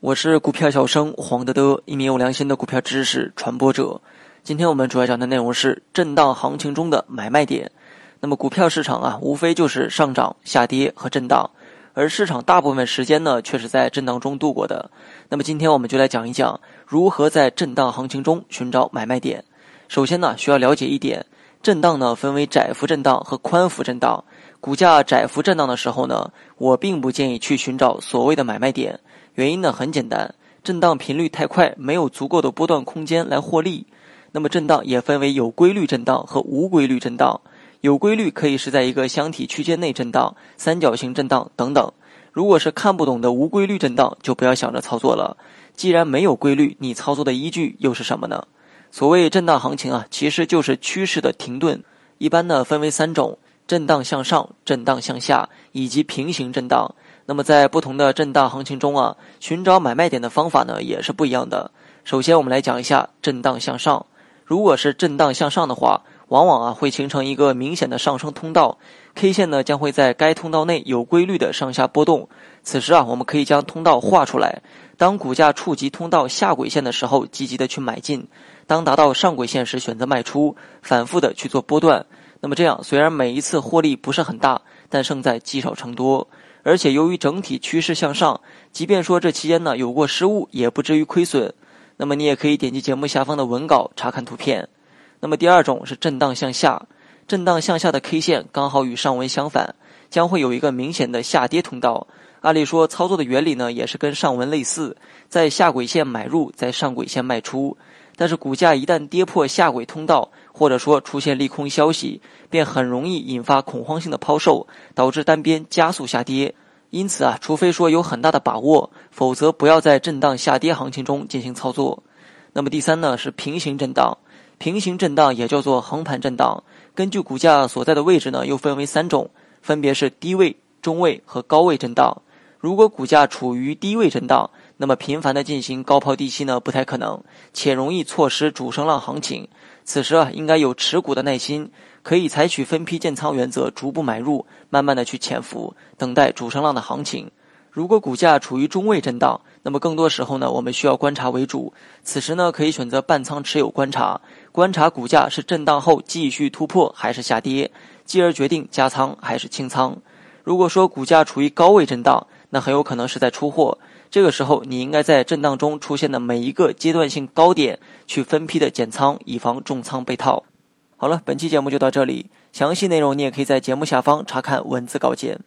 我是股票小生黄德德，一名有良心的股票知识传播者。今天我们主要讲的内容是震荡行情中的买卖点。那么股票市场啊，无非就是上涨、下跌和震荡，而市场大部分时间呢，却是在震荡中度过的。那么今天我们就来讲一讲如何在震荡行情中寻找买卖点。首先呢，需要了解一点，震荡呢分为窄幅震荡和宽幅震荡。股价窄幅震荡的时候呢，我并不建议去寻找所谓的买卖点。原因呢很简单，震荡频率太快，没有足够的波段空间来获利。那么震荡也分为有规律震荡和无规律震荡。有规律可以是在一个箱体区间内震荡、三角形震荡等等。如果是看不懂的无规律震荡，就不要想着操作了。既然没有规律，你操作的依据又是什么呢？所谓震荡行情啊，其实就是趋势的停顿。一般呢分为三种。震荡向上、震荡向下以及平行震荡。那么在不同的震荡行情中啊，寻找买卖点的方法呢也是不一样的。首先，我们来讲一下震荡向上。如果是震荡向上的话，往往啊会形成一个明显的上升通道，K 线呢将会在该通道内有规律的上下波动。此时啊，我们可以将通道画出来。当股价触及通道下轨线的时候，积极的去买进；当达到上轨线时，选择卖出，反复的去做波段。那么这样，虽然每一次获利不是很大，但胜在积少成多。而且由于整体趋势向上，即便说这期间呢有过失误，也不至于亏损。那么你也可以点击节目下方的文稿查看图片。那么第二种是震荡向下，震荡向下的 K 线刚好与上文相反，将会有一个明显的下跌通道。按理说操作的原理呢也是跟上文类似，在下轨线买入，在上轨线卖出。但是股价一旦跌破下轨通道，或者说出现利空消息，便很容易引发恐慌性的抛售，导致单边加速下跌。因此啊，除非说有很大的把握，否则不要在震荡下跌行情中进行操作。那么第三呢是平行震荡，平行震荡也叫做横盘震荡。根据股价所在的位置呢，又分为三种，分别是低位、中位和高位震荡。如果股价处于低位震荡，那么频繁的进行高抛低吸呢，不太可能，且容易错失主升浪行情。此时啊，应该有持股的耐心，可以采取分批建仓原则，逐步买入，慢慢的去潜伏，等待主升浪的行情。如果股价处于中位震荡，那么更多时候呢，我们需要观察为主。此时呢，可以选择半仓持有观察，观察股价是震荡后继续突破还是下跌，继而决定加仓还是清仓。如果说股价处于高位震荡，那很有可能是在出货。这个时候，你应该在震荡中出现的每一个阶段性高点去分批的减仓，以防重仓被套。好了，本期节目就到这里，详细内容你也可以在节目下方查看文字稿件。